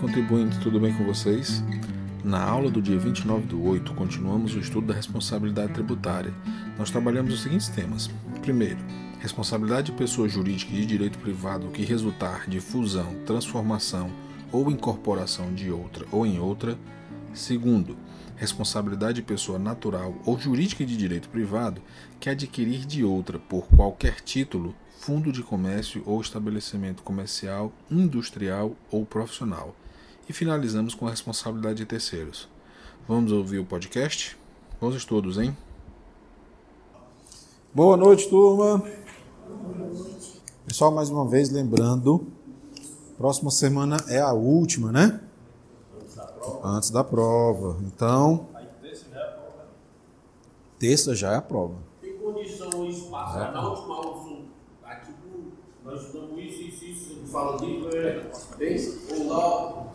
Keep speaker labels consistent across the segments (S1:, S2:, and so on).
S1: contribuintes, tudo bem com vocês? Na aula do dia 29 do 8, continuamos o estudo da responsabilidade tributária. Nós trabalhamos os seguintes temas. Primeiro, responsabilidade de pessoa jurídica de direito privado que resultar de fusão, transformação ou incorporação de outra ou em outra. Segundo, responsabilidade de pessoa natural ou jurídica de direito privado que adquirir de outra por qualquer título fundo de comércio ou estabelecimento comercial, industrial ou profissional. E finalizamos com a responsabilidade de terceiros. Vamos ouvir o podcast? Bons estudos, hein?
S2: Boa noite, turma. Pessoal, mais uma vez lembrando, próxima semana é a última, né? Antes da prova. Então, terça já é a prova.
S3: Tem condição e espaço é. na última aula nós estudamos isso, isso, isso, fala é, ou lá,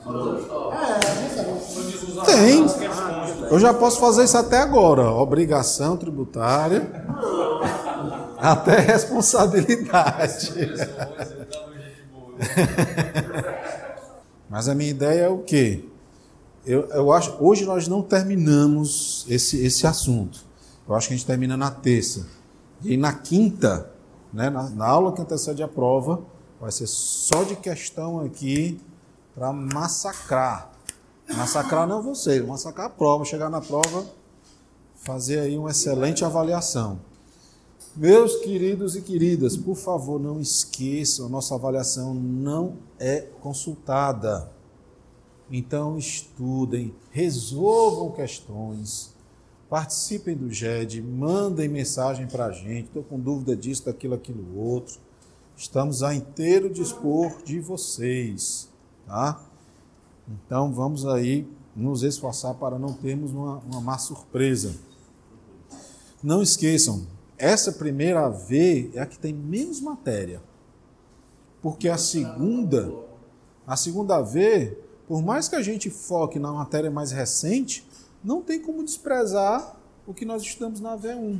S2: tem. Eu já posso fazer isso até agora. Obrigação tributária. até responsabilidade. Mas a minha ideia é o quê? Eu, eu acho, hoje nós não terminamos esse, esse assunto. Eu acho que a gente termina na terça. E na quinta, né, na, na aula que antecede a prova, vai ser só de questão aqui para massacrar. Massacrar não você, massacrar a prova, chegar na prova, fazer aí uma excelente avaliação. Meus queridos e queridas, por favor, não esqueçam, nossa avaliação não é consultada. Então estudem, resolvam questões, Participem do GED, mandem mensagem para a gente. Estou com dúvida disso, daquilo, aquilo, outro. Estamos a inteiro dispor de vocês, tá? Então vamos aí nos esforçar para não termos uma, uma má surpresa. Não esqueçam, essa primeira V é a que tem menos matéria. Porque a segunda, a segunda V, por mais que a gente foque na matéria mais recente, não tem como desprezar o que nós estudamos na V1.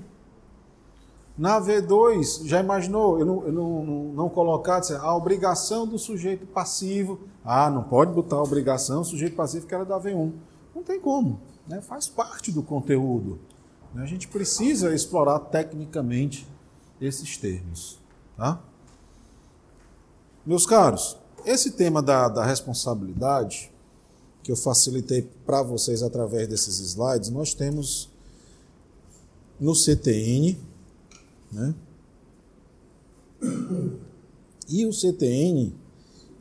S2: Na V2, já imaginou, eu não, eu não, não, não colocar a obrigação do sujeito passivo. Ah, não pode botar a obrigação do sujeito passivo que era da V1. Não tem como, né? faz parte do conteúdo. Né? A gente precisa explorar tecnicamente esses termos. Tá? Meus caros, esse tema da, da responsabilidade que eu facilitei para vocês através desses slides, nós temos no CTN, né? E o CTN,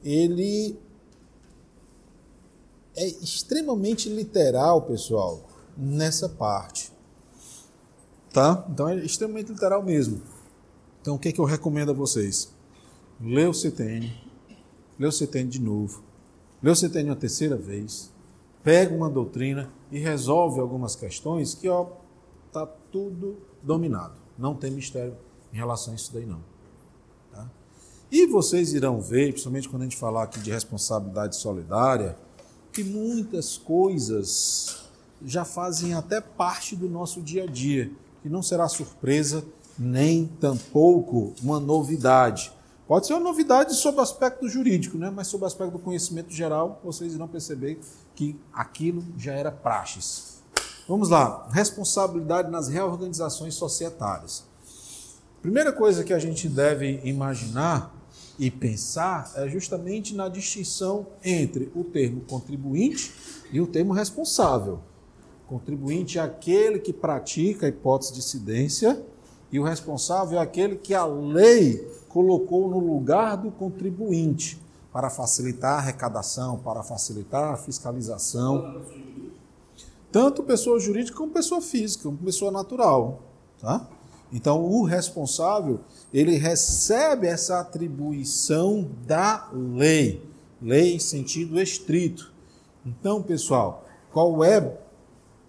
S2: ele é extremamente literal, pessoal, nessa parte. Tá? Então é extremamente literal mesmo. Então o que, é que eu recomendo a vocês? Lê o CTN, lê o CTN de novo, Lê você tem uma terceira vez, pega uma doutrina e resolve algumas questões que ó tá tudo dominado. Não tem mistério em relação a isso daí não. Tá? E vocês irão ver, principalmente quando a gente falar aqui de responsabilidade solidária, que muitas coisas já fazem até parte do nosso dia a dia, que não será surpresa nem tampouco uma novidade. Pode ser uma novidade sobre o aspecto jurídico, né? mas sobre o aspecto do conhecimento geral, vocês irão perceber que aquilo já era praxes. Vamos lá, responsabilidade nas reorganizações societárias. Primeira coisa que a gente deve imaginar e pensar é justamente na distinção entre o termo contribuinte e o termo responsável. Contribuinte é aquele que pratica a hipótese de incidência e o responsável é aquele que a lei colocou no lugar do contribuinte para facilitar a arrecadação, para facilitar a fiscalização. Tanto pessoa jurídica como pessoa física, como pessoa natural. Tá? Então, o responsável, ele recebe essa atribuição da lei, lei em sentido estrito. Então, pessoal, qual é,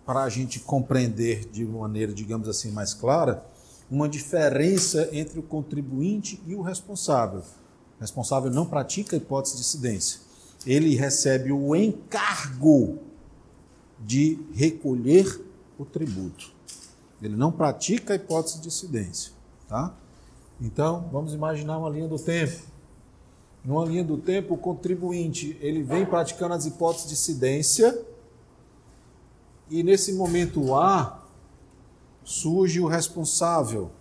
S2: para a gente compreender de maneira, digamos assim, mais clara, uma diferença entre o contribuinte e o responsável. O responsável não pratica a hipótese de incidência. Ele recebe o encargo de recolher o tributo. Ele não pratica a hipótese de incidência. Tá? Então, vamos imaginar uma linha do tempo. numa linha do tempo, o contribuinte ele vem praticando as hipóteses de incidência e nesse momento A surge o responsável.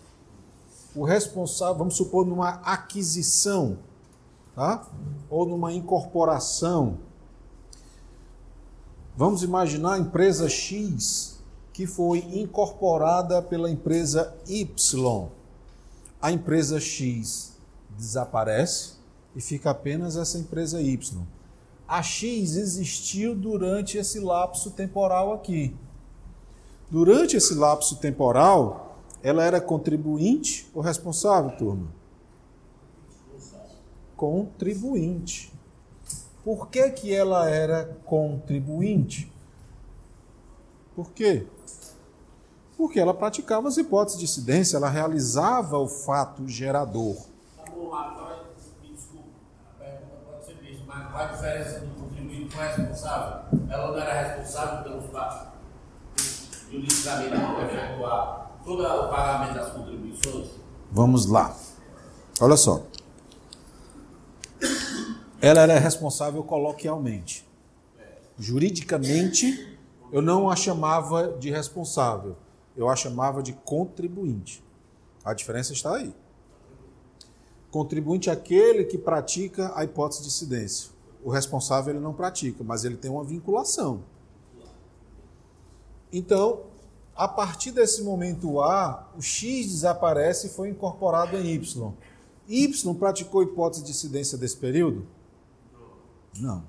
S2: O responsável, vamos supor, numa aquisição, tá? Ou numa incorporação. Vamos imaginar a empresa X que foi incorporada pela empresa Y. A empresa X desaparece e fica apenas essa empresa Y. A X existiu durante esse lapso temporal aqui. Durante esse lapso temporal, ela era contribuinte ou responsável, turma? Contribuinte. Por que, que ela era contribuinte? Por quê? Porque ela praticava as hipóteses de incidência, ela realizava o fato gerador.
S3: Tá bom, me desculpa, a pergunta pode ser isso, mas qual a diferença do contribuinte com o responsável? Ela não era responsável pelos juridicamente efetuar todo o pagamento das contribuições?
S2: Vamos lá. Olha só. Ela era responsável coloquialmente. Juridicamente, eu não a chamava de responsável, eu a chamava de contribuinte. A diferença está aí. Contribuinte é aquele que pratica a hipótese de incidência. O responsável ele não pratica, mas ele tem uma vinculação. Então, a partir desse momento A, o X desaparece e foi incorporado em Y. Y praticou hipótese de incidência desse período? Não.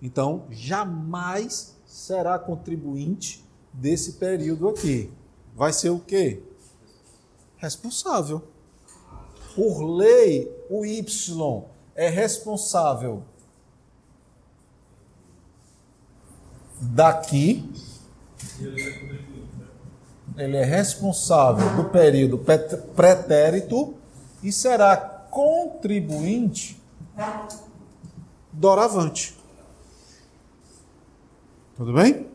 S2: Então, jamais será contribuinte desse período aqui. Vai ser o quê? Responsável. Por lei, o Y é responsável daqui. Ele é responsável do período pretérito e será contribuinte doravante. Tudo bem?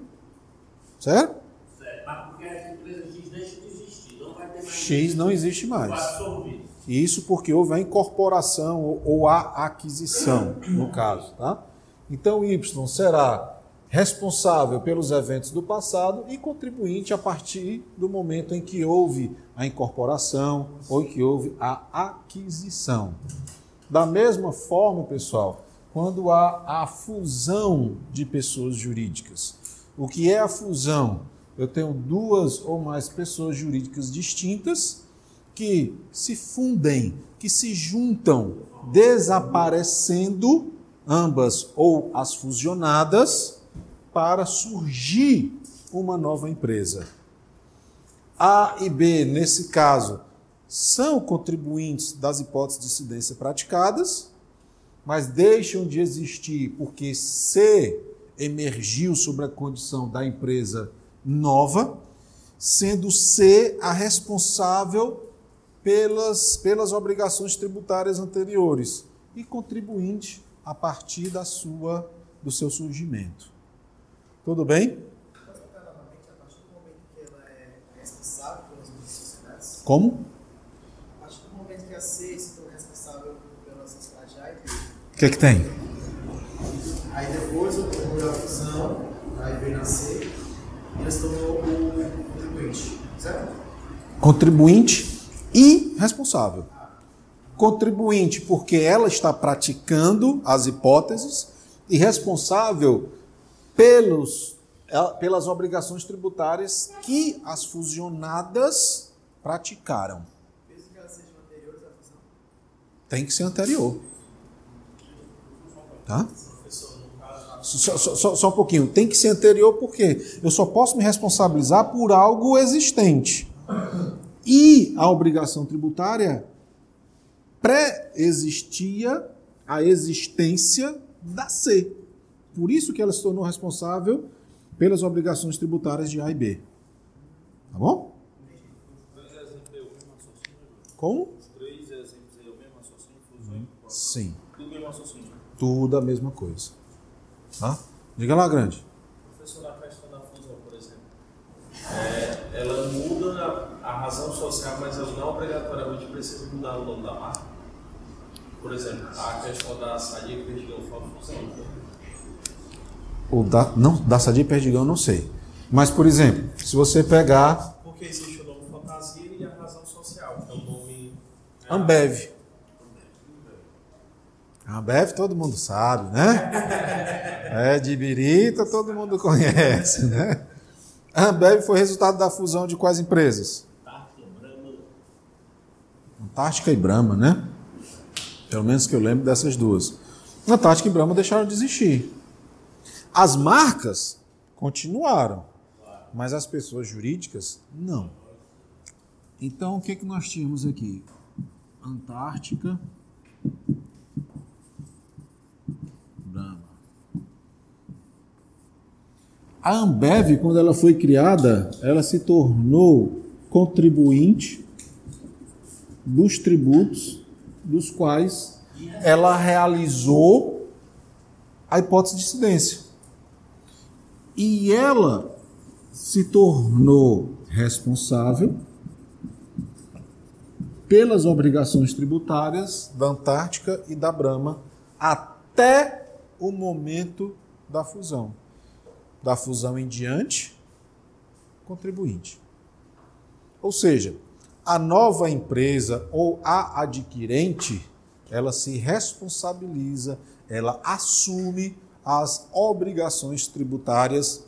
S2: Certo?
S3: Certo, mas porque a empresa X deixa de existir, não vai ter mais.
S2: X não existe mais. Isso porque houve a incorporação ou- ou a aquisição, no caso, tá? Então Y será responsável pelos eventos do passado e contribuinte a partir do momento em que houve a incorporação ou em que houve a aquisição. Da mesma forma, pessoal, quando há a fusão de pessoas jurídicas. O que é a fusão? Eu tenho duas ou mais pessoas jurídicas distintas que se fundem, que se juntam, desaparecendo ambas ou as fusionadas para surgir uma nova empresa. A e B, nesse caso, são contribuintes das hipóteses de incidência praticadas, mas deixam de existir porque C emergiu sobre a condição da empresa nova, sendo C a responsável pelas, pelas obrigações tributárias anteriores e contribuinte a partir da sua, do seu surgimento. Tudo bem?
S4: novamente, a partir do momento que ela é responsável pelas necessidades,
S2: Como?
S4: a partir do momento que a C se torna responsável pelas necessidades A e B,
S2: O que, é que tem?
S4: aí depois ocorreu a fusão, A e B na C, e tornou o contribuinte, certo?
S2: Contribuinte e responsável. Contribuinte porque ela está praticando as hipóteses e responsável pelos, ela- pelas obrigações tributárias que as fusionadas praticaram. Tem que ser anterior. Tá? Só, só- só- um pouquinho. Tem que ser anterior porque eu só posso me responsabilizar por algo existente. E a obrigação tributária pré-existia a existência da C. Por isso que ela se tornou responsável pelas obrigações tributárias de A e B. Tá bom? Como? Sim.
S5: Tudo
S2: a mesma coisa. Tá? Diga lá, grande.
S5: Professor, na questão da fusão, por exemplo, é, ela muda a, a razão social, mas ela não obrigatoriamente precisa mudar o nome da marca. Por exemplo, a questão da sadia e perdigão foi uma fusão.
S2: O da, não, da Sadia e Perdigão, não sei. Mas, por exemplo, se você pegar
S5: Porque existe o nome fantasia e a razão social, que é um nome.
S2: Ambev. Ambev todo mundo sabe, né? É de Birita, todo mundo conhece, né? A Ambev foi resultado da fusão de quais empresas? Antártica e Brahma, né? Pelo menos que eu lembro dessas duas. Antártica e Brahma deixaram de existir. As marcas continuaram, mas as pessoas jurídicas não. Então, o que, que nós tínhamos aqui? Antártica, A Ambev, quando ela foi criada, ela se tornou contribuinte dos tributos dos quais ela realizou a hipótese de incidência. E ela se tornou responsável pelas obrigações tributárias da Antártica e da Brahma até o momento da fusão. Da fusão em diante, contribuinte. Ou seja, a nova empresa ou a adquirente, ela se responsabiliza, ela assume as obrigações tributárias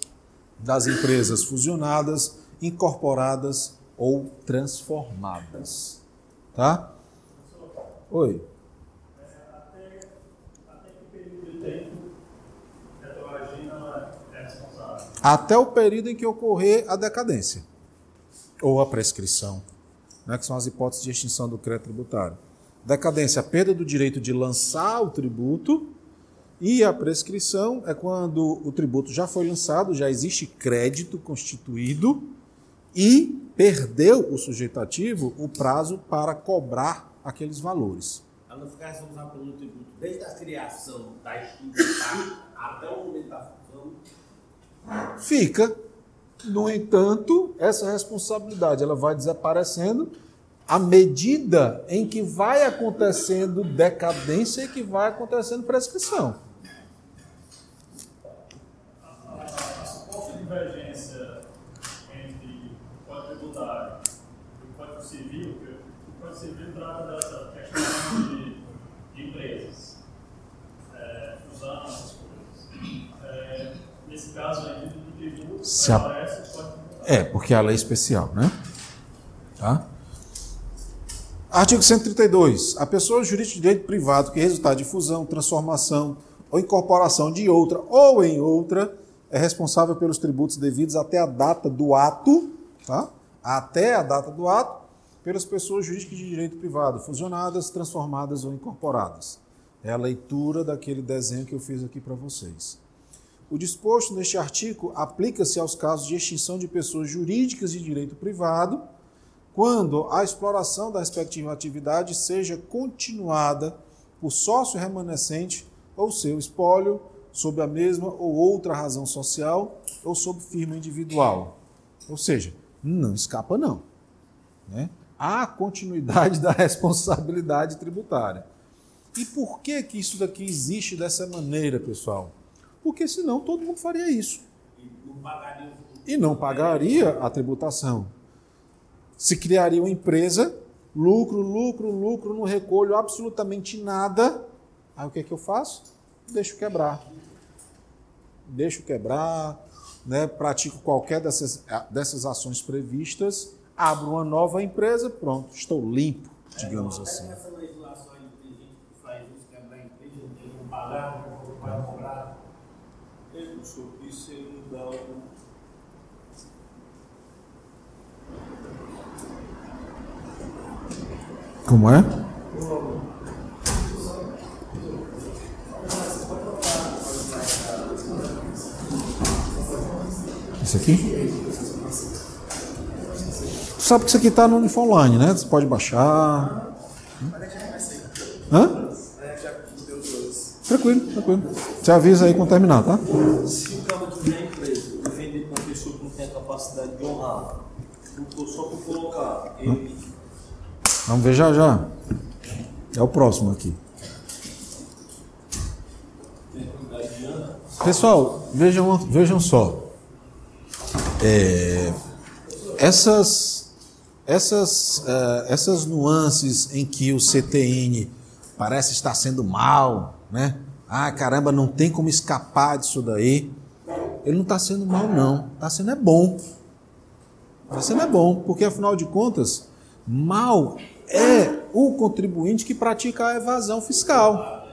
S2: das empresas fusionadas, incorporadas ou transformadas. Tá? Oi.
S6: Até, até que período de tempo a Petrolagina é responsável?
S2: Até o período em que ocorrer a decadência ou a prescrição, né, que são as hipóteses de extinção do crédito tributário. Decadência, a perda do direito de lançar o tributo, e a prescrição é quando o tributo já foi lançado, já existe crédito constituído e perdeu o sujeito ativo o prazo para cobrar aqueles valores.
S3: Ela não ficar pelo tributo desde a criação da extinção até o momento da fusão.
S2: Fica, no entanto, essa responsabilidade ela vai desaparecendo à medida em que vai acontecendo decadência e que vai acontecendo prescrição.
S6: A suposta divergência entre o Código Tributário e o Código Civil, que o Código Civil trata dessa questão de, de empresas, é, fusão, essas coisas. É, nesse caso aí,
S2: Se a-. É, porque a lei é especial, né? Tá? Artigo 132. A pessoa jurídica de direito privado que resultar de fusão, transformação ou incorporação de outra ou em outra é responsável pelos tributos devidos até a data do ato, tá? Até a data do ato, pelas pessoas jurídicas de direito privado, fusionadas, transformadas ou incorporadas. É a leitura daquele desenho que eu fiz aqui para vocês. O disposto neste artigo aplica-se aos casos de extinção de pessoas jurídicas de direito privado, quando a exploração da respectiva atividade seja continuada por sócio remanescente ou seu espólio, sob a mesma ou outra razão social ou sob firma individual. Ou seja, não escapa não. Né? Há continuidade da responsabilidade tributária. E por que que isso daqui existe dessa maneira, pessoal? Porque senão todo mundo faria isso
S3: E não pagaria
S2: a tributação. Se criaria uma empresa, lucro, lucro, lucro, não recolho absolutamente nada. Aí o que é que eu faço? Deixo quebrar. Deixo quebrar, né? pratico qualquer dessas, dessas ações previstas, abro uma nova empresa, pronto, estou limpo, digamos assim.
S3: Essa legislação aí tem gente que faz isso, quebrar a empresa, não tem como pagar, vai.
S5: Professor, isso ele não dá algum.
S2: Como é? Isso aqui? Tu sabe que isso aqui está no Uniform Online, né? Você pode baixar. Hã? Tranquilo, tranquilo. Você avisa aí quando terminar, tá?
S5: Se o cabo de a empresa vender para uma pessoa que não tem a capacidade de honrar, só por colocar ele.
S2: Vamos ver já já. É o próximo aqui. Pessoal, vejam, vejam só. É, essas, essas, uh, essas nuances em que o CTN parece estar sendo mal, né? Ah, caramba, não tem como escapar disso daí. Ele não está sendo mal, não. Está sendo é bom. Está sendo é bom, porque afinal de contas, mal é o contribuinte que pratica a evasão fiscal.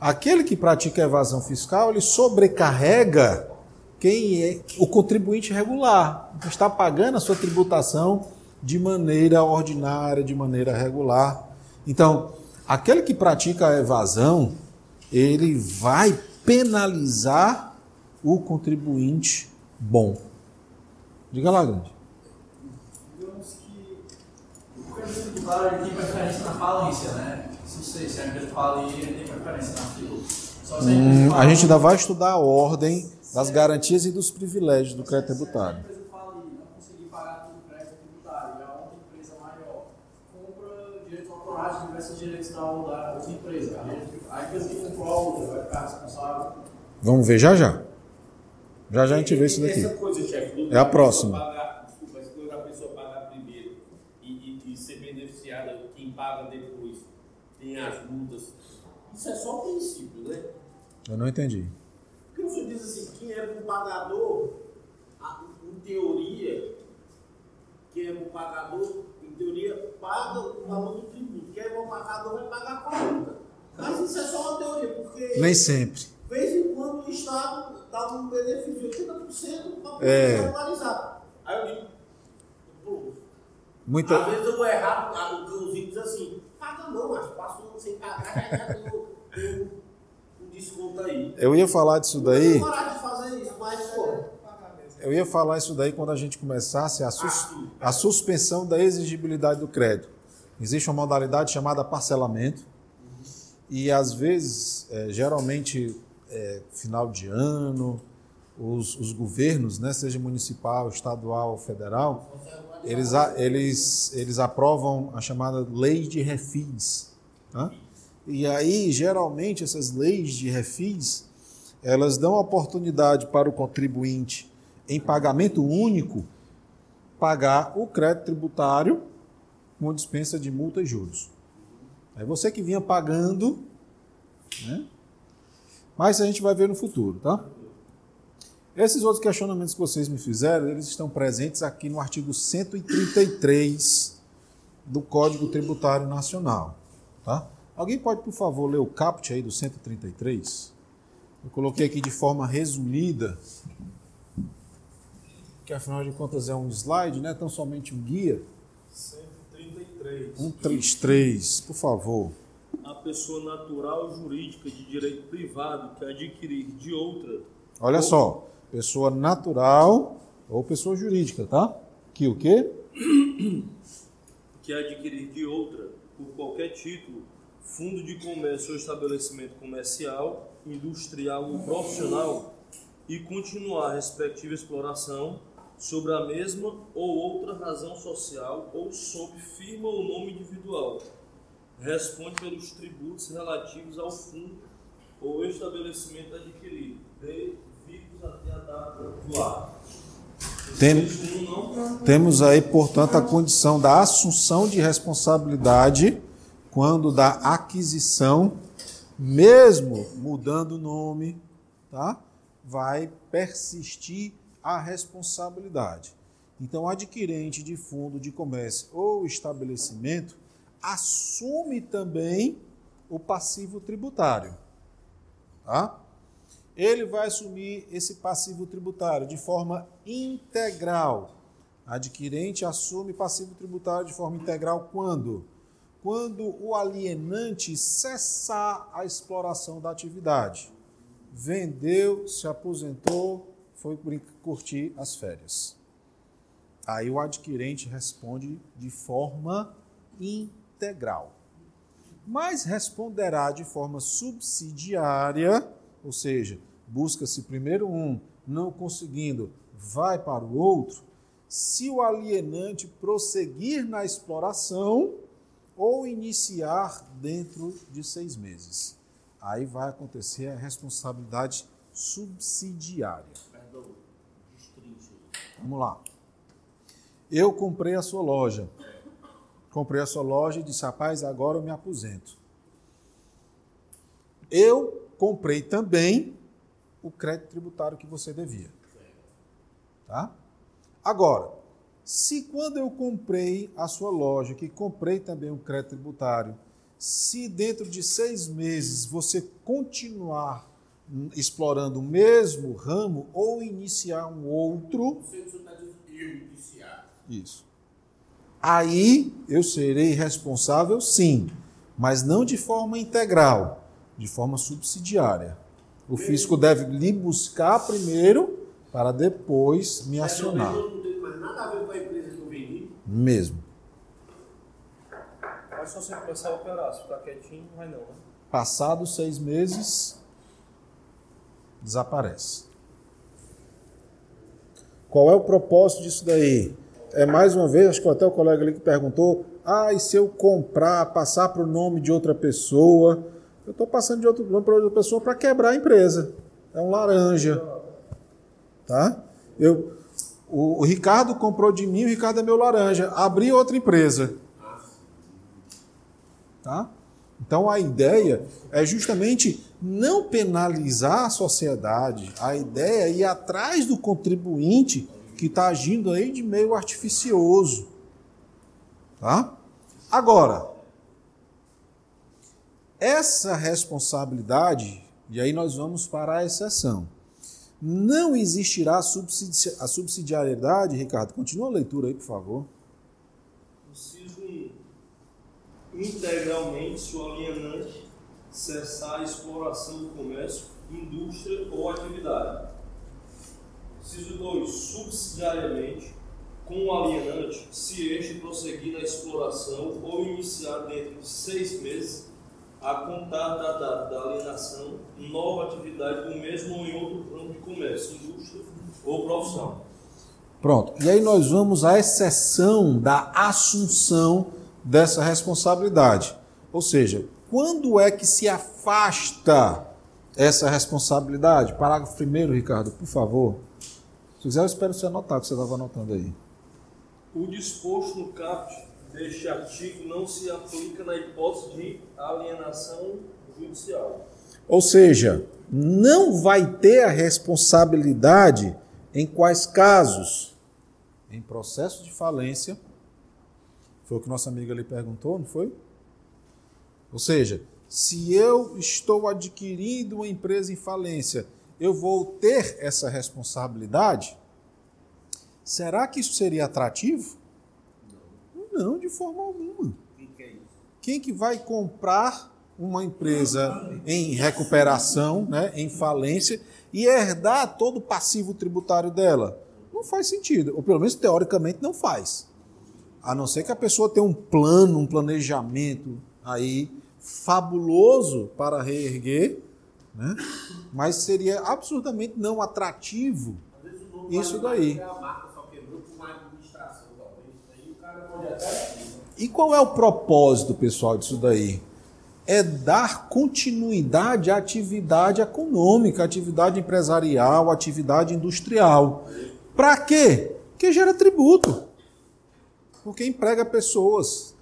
S2: Aquele que pratica a evasão fiscal, ele sobrecarrega quem é o contribuinte regular, que está pagando a sua tributação de maneira ordinária, de maneira regular. Então, aquele que pratica a evasão, ele vai penalizar o contribuinte bom. Diga lá, grande.
S7: Digamos que o governo tributário ele tem preferência na falência, né? Se você se a empresa falir, ele tem preferência na fila. Só se a empresa
S2: Hum, a gente ainda vai estudar a ordem das garantias e dos privilégios do crédito tributário.
S7: empresa falir, não conseguir pagar todo o crédito tributário, e a outra empresa maior compra direitos autorais de diversos direitos da da empresa. A empresa que comprou a outra vai ficar responsável.
S2: Vamos ver já já. Já já a gente vê isso daqui.
S3: Coisa, chefe, do-
S2: É a próxima.
S3: Pagar, desculpa, coisa da pessoa pagar primeiro e, e- e ser beneficiada, quem paga depois, tem as multas. Isso é só princípio, né?
S2: Eu não entendi.
S3: Porque o senhor diz assim, quem é bom pagador, a- em teoria, quem é bom pagador, teoria, paga o valor do tributo. Quem é bom pagador vai pagar a conta. Mas isso é só uma teoria, porque
S2: Nem sempre.
S3: de vez em quando o Estado dá um benefício de 80% para poder
S2: É.
S3: regularizar. Aí eu digo, pô,
S2: Muita,
S3: às vezes eu vou errar, o cãozinho diz assim, paga não, mas passa um ano sem pagar, já deu um desconto aí.
S2: eu ia falar disso daí.
S3: Eu fazer isso, mas, pô,
S2: Eu ia falar isso daí quando a gente começasse a, sus- a suspensão da exigibilidade do crédito. Existe uma modalidade chamada parcelamento e às vezes, é, geralmente, é, final de ano, os, os governos, né, seja municipal, estadual ou federal, eles, eles, eles aprovam a chamada lei de refis. tá? E aí, geralmente, essas leis de refis, elas dão oportunidade para o contribuinte em pagamento único pagar o crédito tributário com dispensa de multa e juros. É você que vinha pagando, né? Mas a gente vai ver no futuro, tá? Esses outros questionamentos que vocês me fizeram, eles estão presentes aqui no artigo 133 do Código Tributário Nacional, tá? Alguém pode, por favor, ler o caput aí do 133? Eu coloquei aqui de forma resumida, que afinal de contas é um slide, não é tão somente um guia.
S5: 133.
S2: 133, por favor.
S5: A pessoa natural ou jurídica de direito privado que adquirir de outra
S2: Olha só, pessoa natural ou pessoa jurídica, tá? Que o quê?
S5: que adquirir de outra, por qualquer título, fundo de comércio ou estabelecimento comercial, industrial ou profissional e continuar a respectiva exploração sobre a mesma ou outra razão social ou sob firma ou nome individual. Responde pelos tributos relativos ao fundo ou estabelecimento adquirido, devidos até a data do ato.
S2: Tem- Temos aí, portanto, a condição da assunção de responsabilidade quando da aquisição, mesmo mudando o nome, tá? Vai persistir a responsabilidade. Então, adquirente de fundo de comércio ou estabelecimento assume também o passivo tributário, tá? ele vai assumir esse passivo tributário de forma integral. Adquirente assume passivo tributário de forma integral quando? Quando o alienante cessar a exploração da atividade. Vendeu, se aposentou, foi curtir as férias. Aí o adquirente responde de forma integral. Mas responderá de forma subsidiária ou seja, busca-se primeiro um, não conseguindo, vai para o outro, se o alienante prosseguir na exploração ou iniciar dentro de seis meses. Aí vai acontecer a responsabilidade subsidiária. Vamos lá. Eu comprei a sua loja. Comprei a sua loja e disse, rapaz, agora eu me aposento. Eu comprei também o crédito tributário que você devia. Tá? Agora, se quando eu comprei a sua loja, que comprei também o crédito tributário, se dentro de seis meses você continuar explorando o mesmo ramo ou iniciar um outro,
S3: Você está dizendo eu iniciar.
S2: isso. Aí eu serei responsável, sim, mas não de forma integral, de forma subsidiária. O fisco deve lhe buscar primeiro para depois me acionar.
S3: Eu não tenho mais nada a ver com a empresa que eu vendi.
S2: Mesmo.
S5: Mas só você começar a operar, se ficar quietinho, não vai não, né?
S2: Passados seis meses, desaparece. Qual é o propósito disso daí? É mais uma vez, acho que até o colega ali que perguntou: ah, e se eu comprar, passar para o nome de outra pessoa? Eu estou passando de outro nome para outra pessoa para quebrar a empresa. É um laranja. Tá? Eu, o, o Ricardo comprou de mim, o Ricardo é meu laranja. Abri outra empresa. Tá? Então a ideia é justamente não penalizar a sociedade. A ideia é ir atrás do contribuinte que está agindo aí de meio artificioso. Tá? Agora, essa responsabilidade, e aí nós vamos para a exceção. Não existirá subsidi a subsidiariedade, Ricardo. Continua a leitura aí, por favor.
S5: Inciso 1. Integralmente, o alienante cessar a exploração do comércio, indústria ou atividade. Inciso 2. Subsidiariamente, com o alienante, se este prosseguir na exploração ou iniciar dentro de seis meses, a contar da data da alienação, nova atividade no mesmo ou em outro ramo de comércio, indústria ou profissão.
S2: Pronto. E aí nós vamos à exceção da assunção dessa responsabilidade. Ou seja, quando é que se afasta essa responsabilidade? Parágrafo 1 Ricardo, por favor. Se quiser, eu espero você anotar, que você estava anotando aí.
S5: O disposto no caput deste artigo não se aplica na hipótese de alienação judicial.
S2: Ou seja, não vai ter a responsabilidade em quais casos? Em processo de falência. Foi o que nossa amiga ali perguntou, não foi? Ou seja, se eu estou adquirindo uma empresa em falência, eu vou ter essa responsabilidade? Será que isso seria atrativo? Não, de forma alguma. Quem que vai comprar uma empresa em recuperação, né, em falência, e herdar todo o passivo tributário dela? Não faz sentido, ou pelo menos teoricamente não faz. A não ser que a pessoa tenha um plano, um planejamento aí fabuloso para reerguer, né? mas seria absurdamente não atrativo isso daí. E qual é o propósito, pessoal, disso daí? É dar continuidade à atividade econômica, atividade empresarial, atividade industrial. Para quê? Porque gera tributo. Porque emprega pessoas.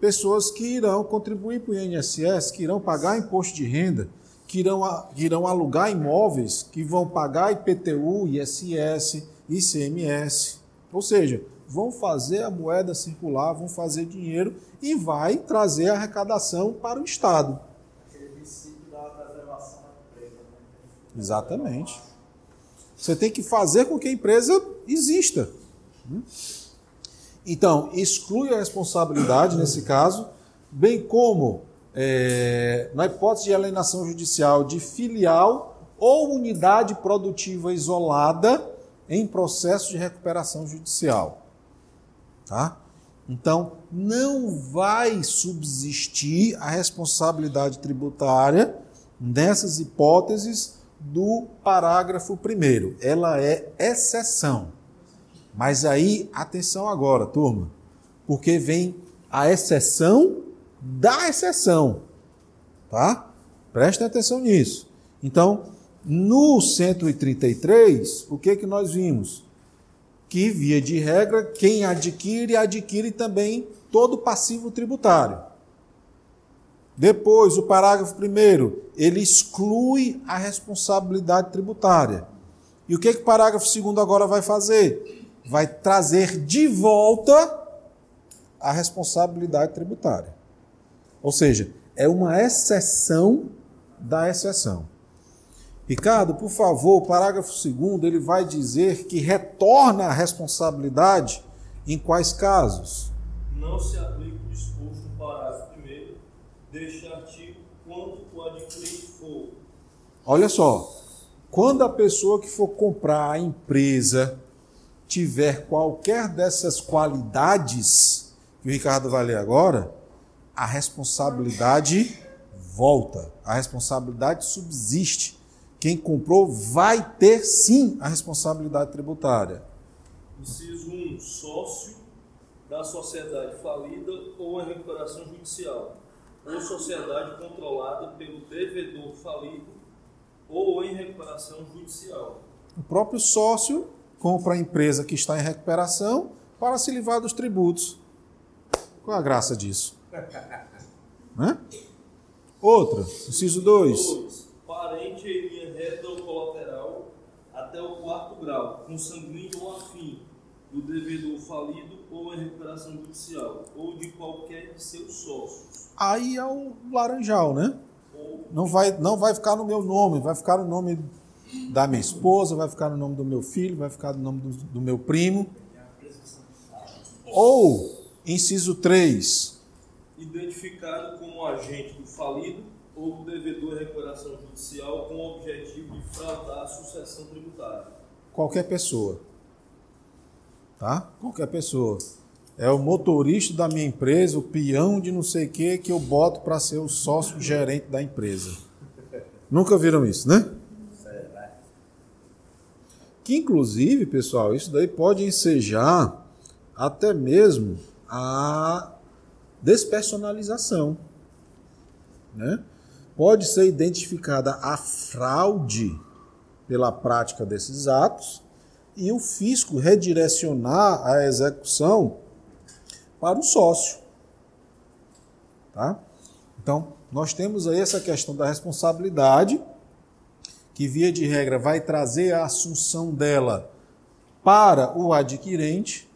S2: Pessoas que irão contribuir para o INSS, que irão pagar imposto de renda, que irão, que irão alugar imóveis, que vão pagar IPTU, ISS, ICMS. Ou seja, vão fazer a moeda circular, vão fazer dinheiro e vai trazer arrecadação para o Estado.
S7: Aquele princípio da preservação da empresa. Né?
S2: Exatamente. Você tem que fazer com que a empresa exista. Hum? Então, exclui a responsabilidade nesse caso, bem como é, na hipótese de alienação judicial de filial ou unidade produtiva isolada em processo de recuperação judicial. Tá? Então, não vai subsistir a responsabilidade tributária nessas hipóteses do parágrafo primeiro. Ela é exceção. Mas aí, atenção agora, turma, porque vem a exceção da exceção, tá? Prestem atenção nisso. Então, no 133, o que, que nós vimos? Que, via de regra, quem adquire, adquire também todo o passivo tributário. Depois, o parágrafo primeiro, ele exclui a responsabilidade tributária. E o que, que o parágrafo segundo agora vai fazer? Vai trazer de volta a responsabilidade tributária. Ou seja, é uma exceção da exceção. Ricardo, por favor, o parágrafo segundo ele vai dizer que retorna a responsabilidade em quais casos?
S5: Não se aplica o disposto no parágrafo primeiro deste artigo quando o adquirente for
S2: Olha só, quando a pessoa que for comprar a empresa tiver qualquer dessas qualidades que o Ricardo vai ler agora, a responsabilidade volta, a responsabilidade subsiste. Quem comprou vai ter sim a responsabilidade tributária.
S5: Inciso 1. Sócio da sociedade falida ou em recuperação judicial, ou sociedade controlada pelo devedor falido ou em recuperação judicial.
S2: O próprio sócio compra a empresa que está em recuperação para se livrar dos tributos. Qual a graça disso? Né? Outra, inciso 2.
S5: 2. Parente em linha reta ou colateral até o quarto grau, consanguíneo ou afim, do devedor falido ou em recuperação judicial, ou de qualquer de seus sócios.
S2: Aí é o laranjal, né? Não vai, não vai ficar no meu nome, vai ficar no nome da minha esposa, vai ficar no nome do meu filho, vai ficar no nome do, do meu primo. Ou, inciso 3,
S5: identificado como agente do falido ou do devedor em recuperação judicial com o objetivo de fraudar a sucessão tributária.
S2: qualquer pessoa. Tá? Qualquer pessoa. É o motorista da minha empresa, o peão de não sei o que, que eu boto para ser o sócio gerente da empresa. Nunca viram isso, né? Que inclusive, pessoal, isso daí pode ensejar até mesmo a despersonalização. Né? Pode ser identificada a fraude pela prática desses atos e o fisco redirecionar a execução para o sócio. Tá? Então, nós temos aí essa questão da responsabilidade, que via de regra vai trazer a assunção dela para o adquirente.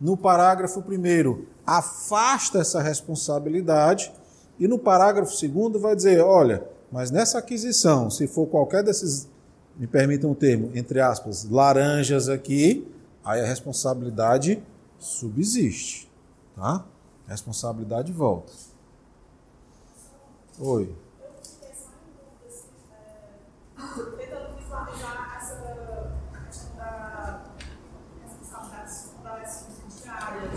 S2: No parágrafo 1 afasta essa responsabilidade e no parágrafo 2 vai dizer, olha, mas nessa aquisição, se for qualquer desses, me permitam o termo, entre aspas, laranjas aqui, aí a responsabilidade subsiste, tá? A responsabilidade volta. Oi.
S8: Tentando visualizar essa questão da responsabilidade da subsidiária,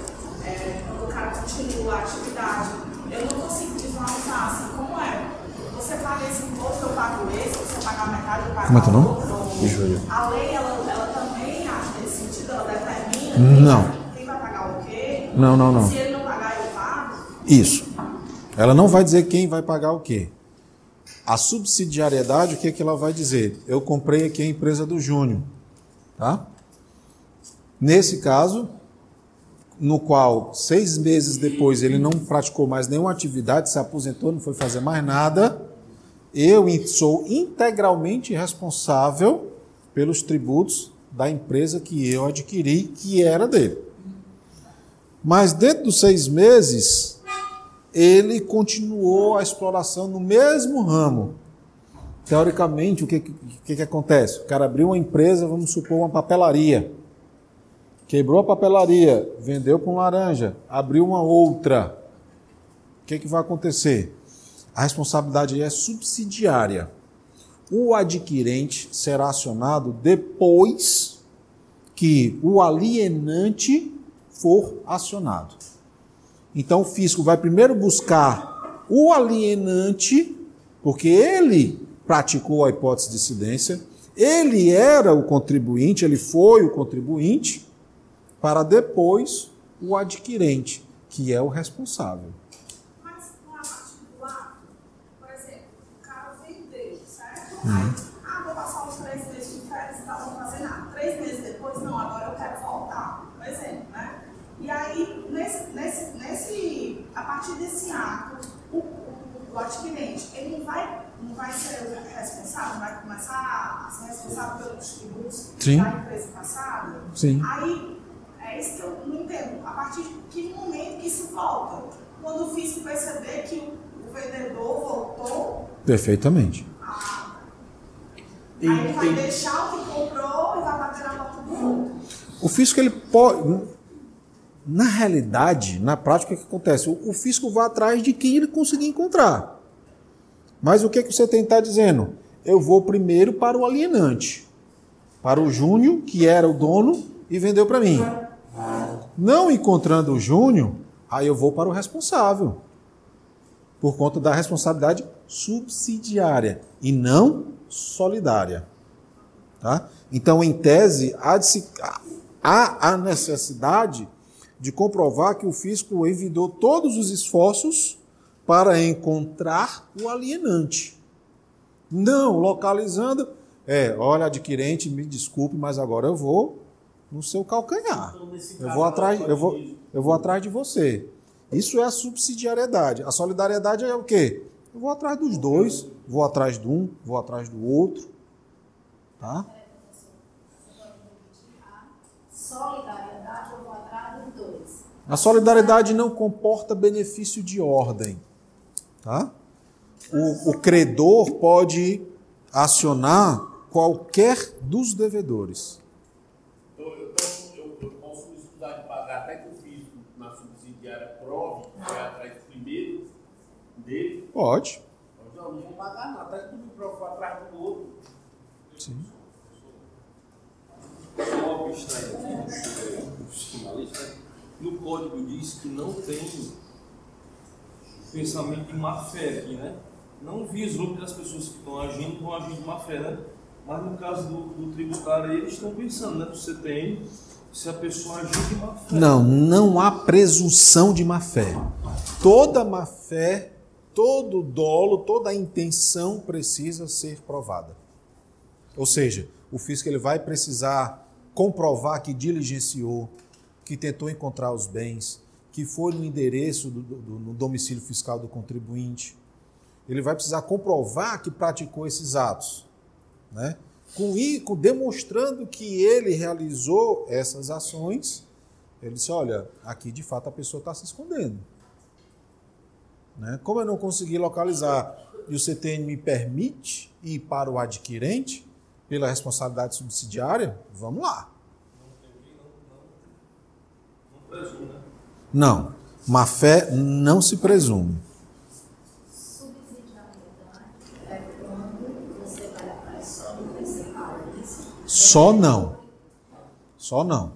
S8: é, quando o cara continua a atividade. Eu não consigo visualizar assim, como é? Você paga esse imposto, eu pago esse, você paga a metade, eu pago
S2: Como é teu nome?
S8: outra.
S2: Júlia.
S8: A lei, ela, ela também age nesse sentido, ela determina
S2: Não.
S8: quem, quem vai pagar o quê.
S2: Não, não, não.
S8: Se ele não pagar, eu pago.
S2: Isso. Ela não vai dizer quem vai pagar o quê. A subsidiariedade, o que, é que ela vai dizer? Eu comprei aqui a empresa do Júnior. Tá? Nesse caso, no qual seis meses depois ele não praticou mais nenhuma atividade, se aposentou, não foi fazer mais nada, eu sou integralmente responsável pelos tributos da empresa que eu adquiri, que era dele. Mas dentro dos seis meses, ele continuou a exploração no mesmo ramo. Teoricamente, o que, que, que acontece? O cara abriu uma empresa, vamos supor, uma papelaria. Quebrou a papelaria, vendeu um laranja, abriu uma outra. O que, que vai acontecer? A responsabilidade é subsidiária. O adquirente será acionado depois que o alienante for acionado. Então o fisco vai primeiro buscar o alienante, porque ele praticou a hipótese de dissidência, ele era o contribuinte, ele foi o contribuinte, para depois o adquirente, que é o responsável.
S8: Mas particular, por exemplo, o cara vende Aí, ah, vou passar os três meses de férias e tal, não vou fazer nada. Três meses depois, não, agora eu quero voltar, por exemplo, né? E aí, nesse, nesse, nesse, a partir desse ato, o, o, adquirente, ele não vai, não vai ser o responsável, vai começar a ser responsável pelos tributos
S2: Sim.
S8: da empresa passada?
S2: Sim.
S8: Aí, é isso que eu não entendo. A partir de que momento que isso volta? Quando o fisco perceber que o, vendedor voltou,
S2: Perfeitamente.
S8: a,
S5: Tem-
S8: aí ele vai deixar o que comprou e vai bater na porta do outro.
S2: O fisco ele pode. Na realidade, na prática, o que acontece? O, o fisco vai atrás de quem ele conseguir encontrar. Mas o que, que você tem que estar dizendo? Eu vou primeiro para o alienante, para o Júnior, que era o dono e vendeu para mim. Não encontrando o Júnior, aí eu vou para o responsável, por conta da responsabilidade subsidiária e não solidária. Tá? Então, em tese, há, se- há a necessidade de comprovar que o fisco evitou todos os esforços para encontrar o alienante. Não, localizando. É, olha, adquirente, me desculpe, mas agora eu vou no seu calcanhar.
S5: Então,
S2: Eu vou atrás, eu vou, eu vou atrás de você. Isso é a subsidiariedade. A solidariedade é o quê? Eu vou atrás dos dois, vou atrás de um, vou atrás do outro. Tá?
S9: Solidariedade, eu vou atrás dos dois.
S2: A solidariedade não comporta benefício de ordem. Tá? O, o credor pode acionar qualquer dos devedores.
S3: Então, eu, posso, eu, eu posso estudar de pagar até que o fisco na subsidiária prove que vai atrás primeiro dele.
S2: Pode.
S3: Não, não vou pagar nada, até que tu me prova vai atrás do outro.
S2: Sim.
S5: Só no código diz que não tem pensamento de má fé aqui, né? Não visou que as pessoas que estão agindo estão agindo de má fé, né? Mas no caso do, do tributário, eles estão pensando, né? Você tem se a pessoa agir de má fé.
S2: Não, não há presunção de má fé. Toda má fé, todo dolo, toda intenção precisa ser provada. Ou seja, o fisco ele vai precisar comprovar que diligenciou, que tentou encontrar os bens, que foi no endereço do, do- no domicílio fiscal do contribuinte. Ele vai precisar comprovar que praticou esses atos, né? Com, i- com demonstrando que ele realizou essas ações, ele disse: olha, aqui de fato a pessoa está se escondendo. Né? Como eu não consegui localizar e o CTN me permite ir para o adquirente pela responsabilidade subsidiária, vamos lá.
S5: Não né?
S2: Não, má fé não se presume.
S9: Só
S2: não. Só não.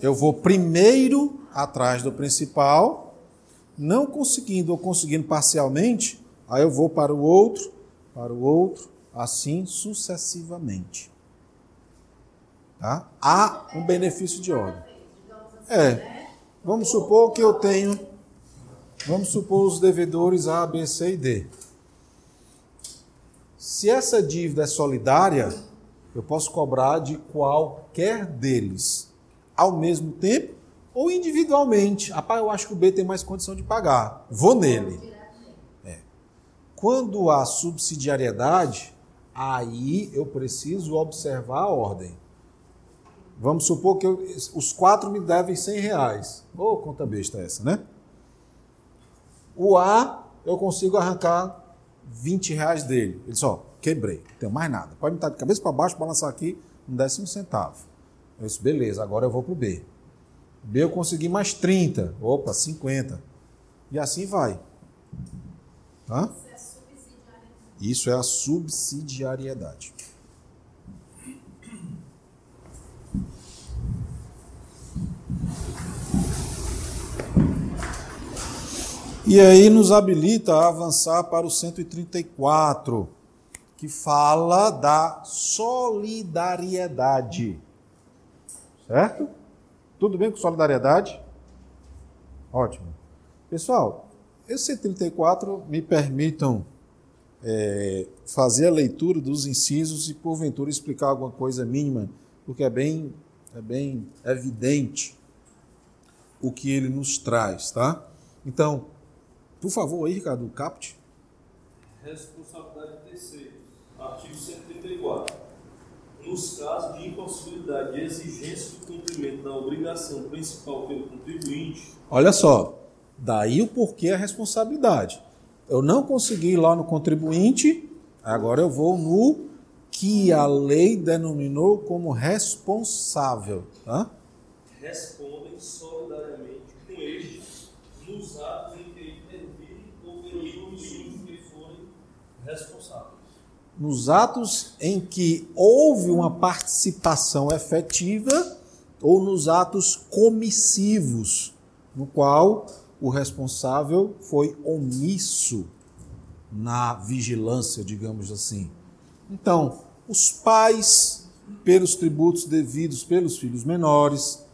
S2: Eu vou primeiro atrás do principal, não conseguindo ou conseguindo parcialmente, aí eu vou para o outro, para o outro, assim sucessivamente. Tá? Há um benefício de ordem. É. Vamos supor que eu tenho, vamos supor os devedores A, B, C e D. Se essa dívida é solidária, eu posso cobrar de qualquer deles, ao mesmo tempo ou individualmente. Rapaz, eu acho que o B tem mais condição de pagar. Vou nele. É. Quando há subsidiariedade, aí eu preciso observar a ordem. Vamos supor que eu- os quatro me devem 100 reais. Ô, conta besta essa, né? O A, eu consigo arrancar 20 reais dele. Ele disse, ó, quebrei, não tenho mais nada. Pode me estar de cabeça para baixo, balançar aqui, um décimo centavo. Eu disse, beleza, agora eu vou pro B. B eu consegui mais 30. Opa, 50. E assim vai. Tá? Isso é a subsidiariedade. E aí nos habilita a avançar para o 134, que fala da solidariedade. Certo? Tudo bem com solidariedade? Ótimo. Pessoal, esse 134, me permitam é, fazer a leitura dos incisos e, porventura, explicar alguma coisa mínima, porque é bem, é bem evidente o que ele nos traz, tá? Então, por favor, aí, Ricardo, capte.
S5: Responsabilidade de terceiros. Artigo 134. Nos casos de impossibilidade de exigência do cumprimento da obrigação principal pelo contribuinte,
S2: Olha só, daí o porquê a responsabilidade. Eu não consegui ir lá no contribuinte, agora eu vou no que a lei denominou como responsável. Tá?
S5: respondem solidariamente com este nos atos em que intervirem ou pelos motivos que forem responsáveis.
S2: Nos atos em que houve uma participação efetiva ou nos atos comissivos, no qual o responsável foi omisso na vigilância, digamos assim. Então, os pais, pelos tributos devidos pelos filhos menores,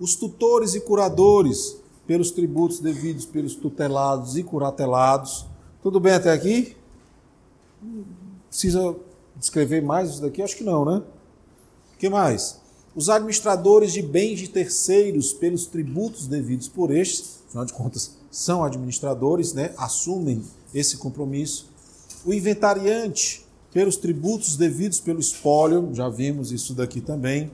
S2: os tutores e curadores, pelos tributos devidos pelos tutelados e curatelados. Tudo bem até aqui? Precisa descrever mais isso daqui? Acho que não, né? O que mais? Os administradores de bens de terceiros pelos tributos devidos por estes, afinal de contas, são administradores, né? assumem esse compromisso. O inventariante pelos tributos devidos pelo espólio, já vimos isso daqui também.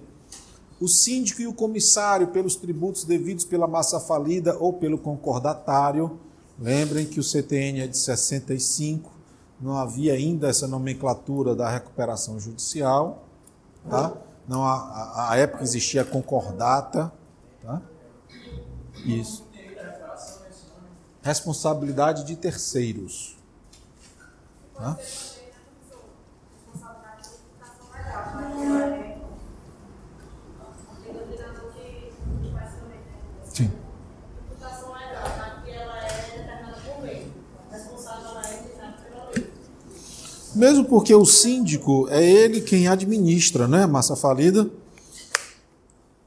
S2: O síndico e o comissário pelos tributos devidos pela massa falida ou pelo concordatário. Lembrem que o CTN é de 65, não havia ainda essa nomenclatura da recuperação judicial, tá? Não, a, a, época existia a concordata, tá? Isso. Responsabilidade de terceiros. Tá? Mesmo porque o síndico é ele quem administra, né, massa falida.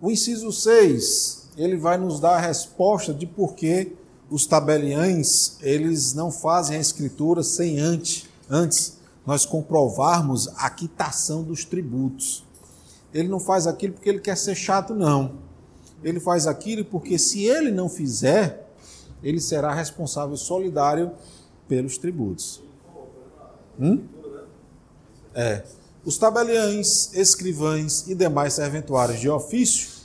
S2: O inciso 6, ele vai nos dar a resposta de por que os tabeliães, eles não fazem a escritura sem antes, antes nós comprovarmos a quitação dos tributos. Ele não faz aquilo porque ele quer ser chato, não. Ele faz aquilo porque se ele não fizer, ele será responsável solidário pelos tributos. Hum? É. Os tabeliães, escrivães e demais serventuários de ofício,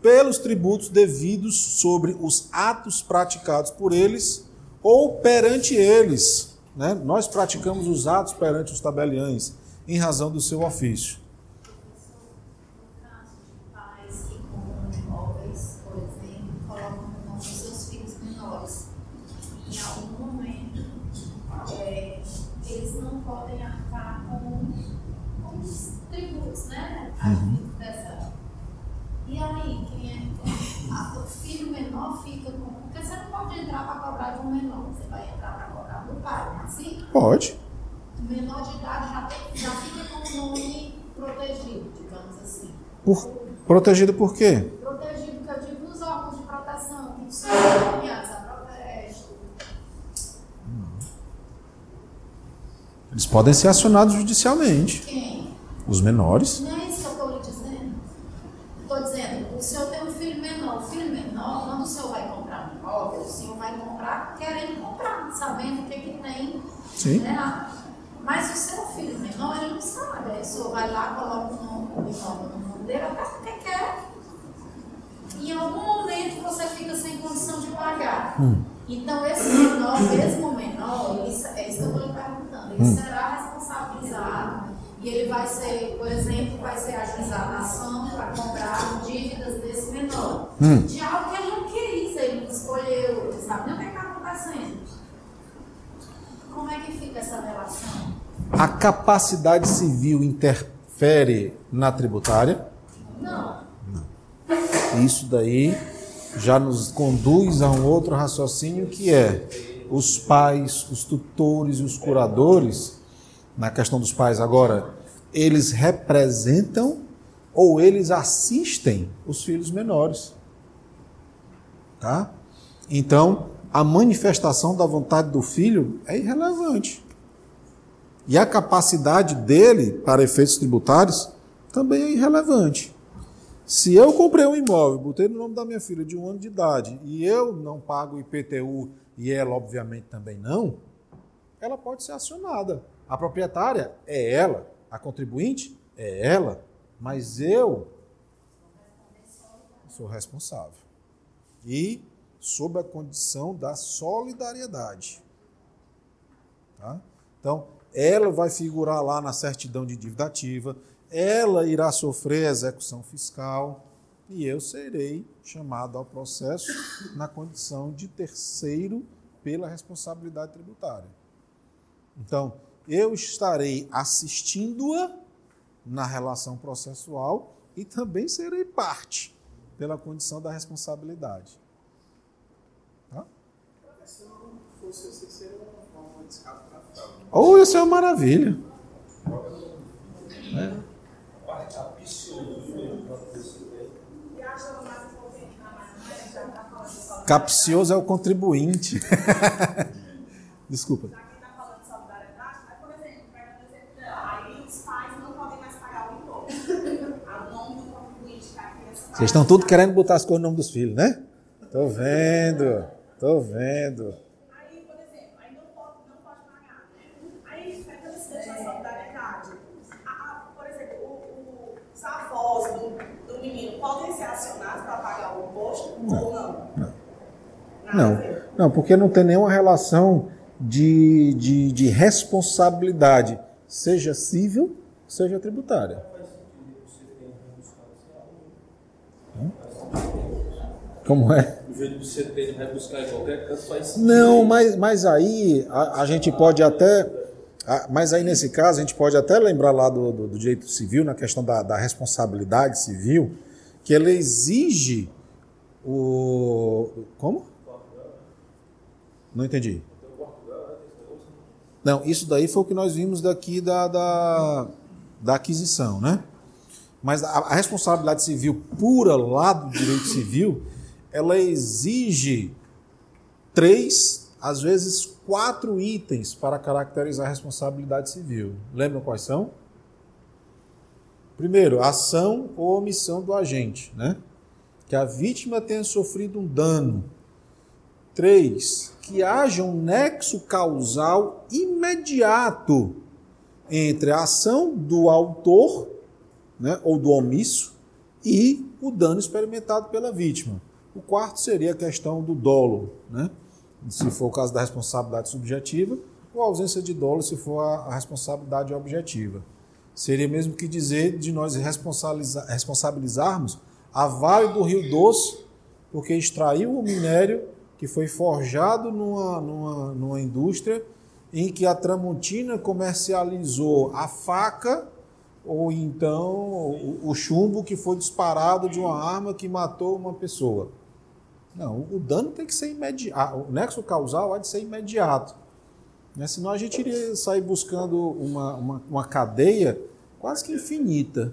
S2: pelos tributos devidos sobre os atos praticados por eles ou perante eles. Né? Nós praticamos os atos perante os tabeliães em razão do seu ofício.
S9: No caso de pais que compram imóveis, por exemplo, colocam no nome dos seus filhos menores, em algum momento é, eles não podem arcar com, com os tributos, Dessa. E aí, quem é? a- o filho menor fica com. Porque você não pode entrar para cobrar de um menor, você vai entrar para cobrar do pai, não é assim?
S2: Pode.
S9: O menor de idade já, tem, já fica com o nome protegido, digamos assim.
S2: Por, protegido por quê?
S9: Protegido, que eu digo, nos órgãos de proteção, que são encaminhados a.
S2: Eles podem ser acionados judicialmente.
S9: Quem?
S2: Os menores.
S9: Não é isso que eu estou lhe dizendo. Estou dizendo, o senhor tem um filho menor. O filho menor, quando o senhor vai comprar um imóvel, o senhor vai comprar querendo comprar, sabendo o que, que tem.
S2: Sim.
S9: Né? Mas o seu filho menor, ele não sabe. Aí o senhor vai lá, coloca o nome o imóvel no nome dele, até porque quer. Em algum momento você fica sem condição de pagar. Então, esse menor, mesmo menor, ele, é isso que eu estou lhe perguntando, ele será responsabilizado e ele vai ser, por exemplo, vai ser ajuizado na ação para cobrar dívidas desse menor. De algo que ele não quis, ele não escolheu, ele sabe nem o que está acontecendo. Como é que fica essa relação?
S2: A capacidade civil interfere na tributária?
S9: Não.
S2: Isso daí já nos conduz a um outro raciocínio que é os pais, os tutores e os curadores, na questão dos pais agora, eles representam ou eles assistem os filhos menores. Tá? Então, a manifestação da vontade do filho é irrelevante. E a capacidade dele para efeitos tributários também é irrelevante. Se eu comprei um imóvel, botei no nome da minha filha de um ano de idade e eu não pago IPTU e ela, obviamente, também não, ela pode ser acionada. A proprietária é ela, a contribuinte é ela, mas eu sou responsável. E sob a condição da solidariedade. Tá? Então, ela vai figurar lá na certidão de dívida ativa, ela irá sofrer execução fiscal e eu serei chamado ao processo na condição de terceiro pela responsabilidade tributária. Então, eu estarei assistindo-a na relação processual e também serei parte pela condição da responsabilidade. Tá? Ou oh, isso é uma maravilha. É. Capcioso é o contribuinte. Desculpa. Vocês estão tudo querendo botar as coisas no nome dos filhos, né? Tô vendo, tô vendo.
S8: Aí, por exemplo, aí não pode, não pode pagar. Aí, pegando esse da solidariedade, por exemplo, o, os avós do, do menino podem ser acionados para pagar o imposto não. ou não?
S2: Não. Não, porque não tem nenhuma relação de, de, de responsabilidade, seja civil, seja tributária. Como é?
S5: O jeito que você tem vai buscar em qualquer canto faz sentido.
S2: Não, mas, mas aí a, a gente pode até. A, mas aí nesse caso a gente pode até lembrar lá do, do, do direito civil, na questão da, da responsabilidade civil, que ela exige o. Como? Não entendi. Não, isso daí foi o que nós vimos daqui da, da, da aquisição, né? Mas a, a responsabilidade civil pura lá do direito civil ela exige três, às vezes quatro itens para caracterizar a responsabilidade civil. Lembram quais são? Primeiro, ação ou omissão do agente, né? Que a vítima tenha sofrido um dano. Três, que haja um nexo causal imediato entre a ação do autor, né, ou do omisso, e o dano experimentado pela vítima. O quarto seria a questão do dolo, né? se for o caso da responsabilidade subjetiva, ou ausência de dolo se for a, responsabilidade objetiva. Seria mesmo que dizer de nós responsabilizarmos a Vale do Rio Doce, porque extraiu o minério que foi forjado numa, numa, numa indústria em que a Tramontina comercializou a faca ou então o, o chumbo que foi disparado de uma arma que matou uma pessoa. Não, o dano tem que ser imediato. O nexo causal há de ser imediato. Né? Senão a gente iria sair buscando uma, uma, uma cadeia quase que infinita.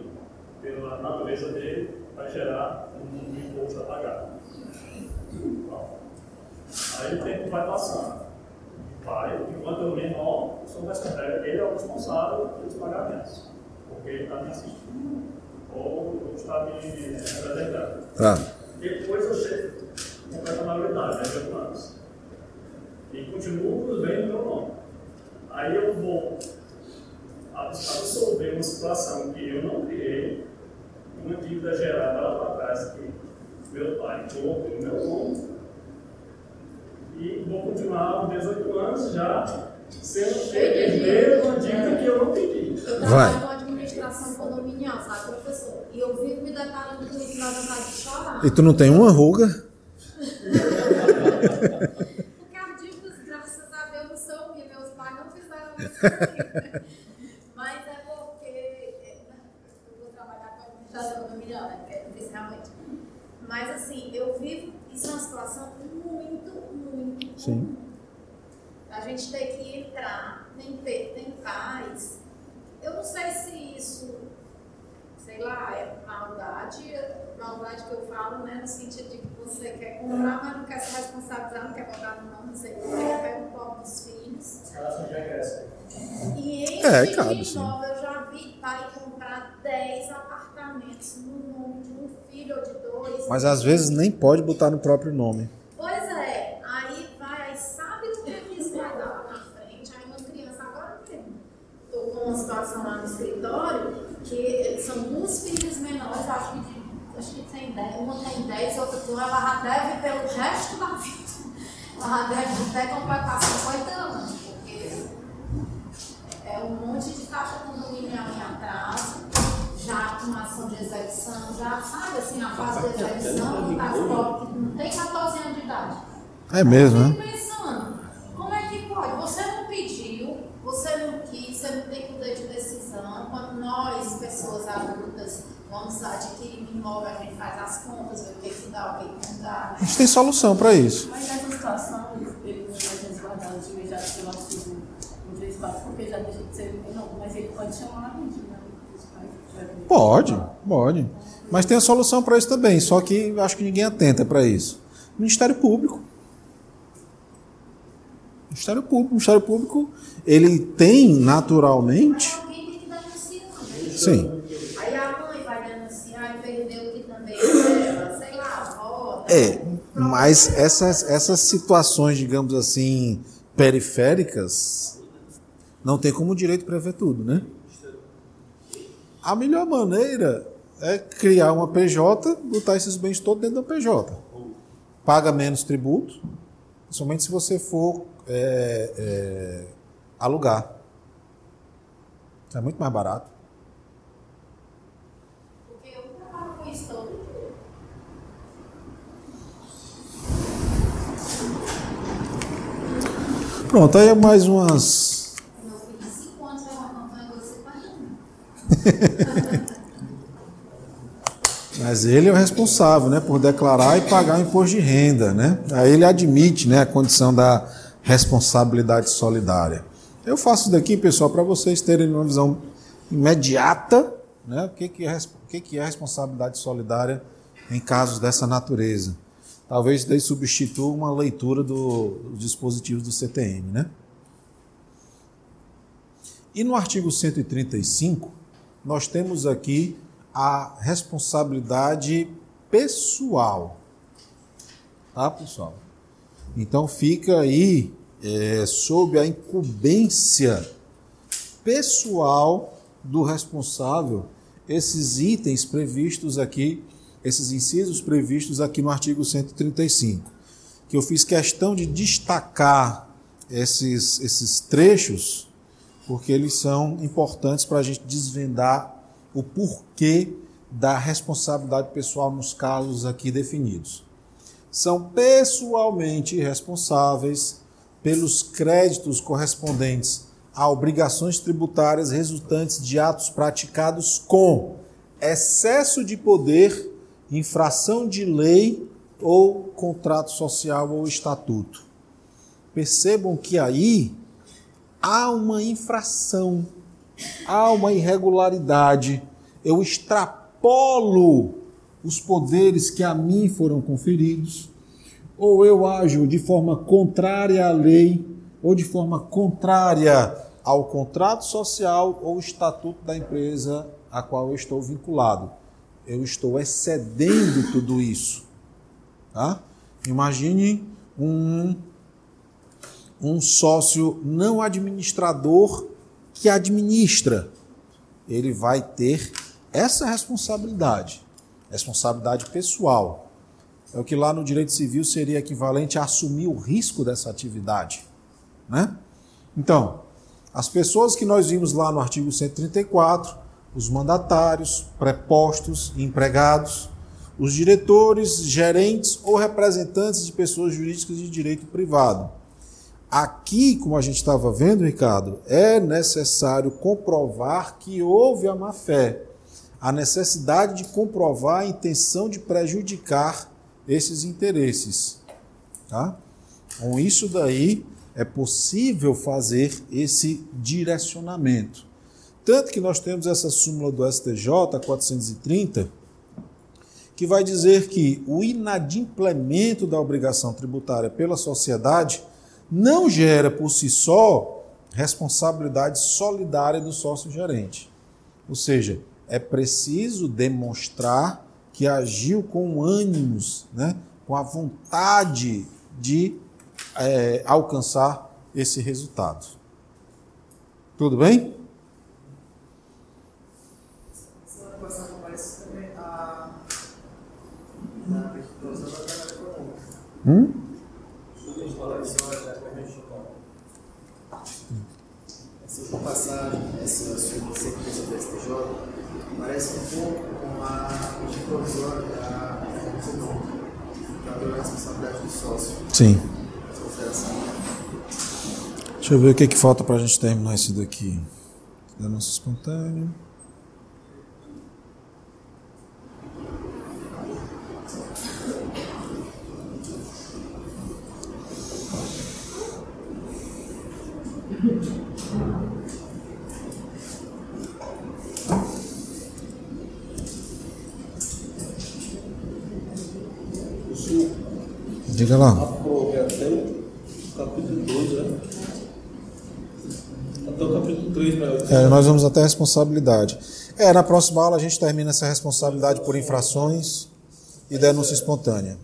S6: pela natureza dele, vai gerar um imposto a pagar. Aí o tempo vai passando. Pai, enquanto eu menor, sou ele é o responsável pelos pagamentos, porque ele está me assistindo ou está me representando.
S2: Ah.
S6: Depois eu chego, completo a maioridade, né, 18 anos. E continuo os bens meu nome. Aí eu vou absorver uma situação que eu não criei, uma dívida gerada lá para trás que meu pai colocou no meu nome, e vou continuar aos 18 anos já sendo herdeiro uma dívida que eu não pedi.
S9: Eu trabalho com administração condominial, sabe, professor? E eu vivo me deparando com isso na vontade de chorar.
S2: E tu não tem uma ruga?
S9: Porque as dívidas, graças a Deus, sou porque meus pais não fizeram isso comigo. Mas é porque é, eu vou trabalhar com a administração familiar, né? Porque é difícil realmente. Mas assim, eu vivo, isso é uma situação muito, muito
S2: Sim.
S9: a gente ter que entrar, tem, ter, tem paz. Eu não sei se isso, sei lá, é maldade, maldade que eu falo, né, no sentido de que você quer comprar, mas não quer se responsabilizar, não quer botar no nome, não sei o que, pega um pouco dos filhos. E enche
S2: É,
S9: de
S2: cabe,
S9: imóvel. Eu já vi pai comprar 10 apartamentos no nome de um filho ou de dois.
S2: Mas às vezes nem pode botar no próprio nome.
S9: Pois é, aí vai, aí sabe o que que isso vai dar lá na frente. Aí uma criança agora mesmo. Estou com uma situação lá no escritório que são duas filhas menores, acho que, de- acho que tem 10, uma tem 10, outra tem ela já deve pelo resto da vida. Ela já deve até completar 50 anos, porque é um monte de caixa condominial em atraso, já com ação de execução, já sabe assim, a fase de execução, que tá pobre, que não tem 14 anos de idade.
S2: É mesmo,
S9: Eu
S2: né?
S9: fico pensando, como é que pode? Você não pediu, você não quis, você não tem poder de decisão. Quando nós, pessoas adultas, vamos adquirir um imóvel, a gente faz as contas, vê o que que dá, o que que não dá,
S2: A
S9: né?
S2: gente tem solução para isso.
S10: Mas nessa situação, ele não vai resguardar de imediato pelo artigo 134, porque já deixa de ser não, mas ele pode chamar a medida. Os viram.
S2: Pode, pode. Mas tem a solução para isso também, só que acho que ninguém atenta para isso. Ministério Público. Ministério Público. O Ministério Público, ele tem naturalmente.
S9: Alguém tem que denunciar. né?
S2: Sim.
S9: Aí a mãe vai denunciar e perdeu o que também é sei lá, a avó.
S2: É, mas essas, essas situações, digamos assim, periféricas, não tem como o direito prever tudo, né? A melhor maneira é criar uma PJ, botar esses bens todos dentro da PJ. Paga menos tributo, somente se você for é, é, alugar. É muito mais barato.
S9: Porque eu trabalho com isso todo dia.
S2: Pronto, aí é mais umas.
S9: Meu filho de 5 anos fez uma campanha com você para
S2: Mas ele é o responsável, né, por declarar e pagar o imposto de renda, né? Aí ele admite, né, a condição da responsabilidade solidária. Eu faço daqui, pessoal, para vocês terem uma visão imediata, né, o que que é, o que que é responsabilidade solidária em casos dessa natureza. Talvez daí substitua uma leitura do- dos dispositivos do CTM, né? E no artigo 135, nós temos aqui a responsabilidade pessoal. Tá, pessoal? Então fica aí é, sob a incumbência pessoal do responsável esses itens previstos aqui, esses incisos previstos aqui no artigo 135, que eu fiz questão de destacar esses, esses trechos porque eles são importantes para a gente desvendar o porquê da responsabilidade pessoal nos casos aqui definidos. São pessoalmente responsáveis pelos créditos correspondentes a obrigações tributárias resultantes de atos praticados com excesso de poder, infração de lei ou contrato social ou estatuto. Percebam que aí há uma infração, há uma irregularidade. Eu extrapolo os poderes que a mim foram conferidos, ou eu ajo de forma contrária à lei, ou de forma contrária ao contrato social ou estatuto da empresa a qual eu estou vinculado. Eu estou excedendo tudo isso. Tá? Imagine um um sócio não administrador que administra. Ele vai ter essa responsabilidade, responsabilidade pessoal. É o que lá no direito civil seria equivalente a assumir o risco dessa atividade. Né? Então, as pessoas que nós vimos lá no artigo 134, os mandatários, prepostos empregados, os diretores, gerentes ou representantes de pessoas jurídicas de direito privado Aqui, como a gente estava vendo, Ricardo, é necessário comprovar que houve a má fé. A necessidade de comprovar a intenção de prejudicar esses interesses. Tá? Com isso daí, é possível fazer esse direcionamento. Tanto que nós temos essa súmula do STJ 430, que vai dizer que o inadimplemento da obrigação tributária pela sociedade não gera por si só responsabilidade solidária do sócio gerente. Ou seja, é preciso demonstrar que agiu com ânimos, né, com a vontade de é, alcançar esse resultado. Tudo bem?
S4: Semana passada aparece também a. Na explosão da tabela econômica.
S2: Hum?
S4: Essa passagem, essa sua sequência do STJ, parece um pouco com a medida provisória da econômica, da responsabilidade do sócio.
S2: Sim. Deixa eu ver o que, que falta para a gente terminar isso daqui. Denúncia espontânea. Diga lá.
S5: Até o capítulo 2, né? Até o capítulo 3, né?
S2: É, nós vamos até a responsabilidade. É, na próxima aula a gente termina essa responsabilidade por infrações e denúncia espontânea.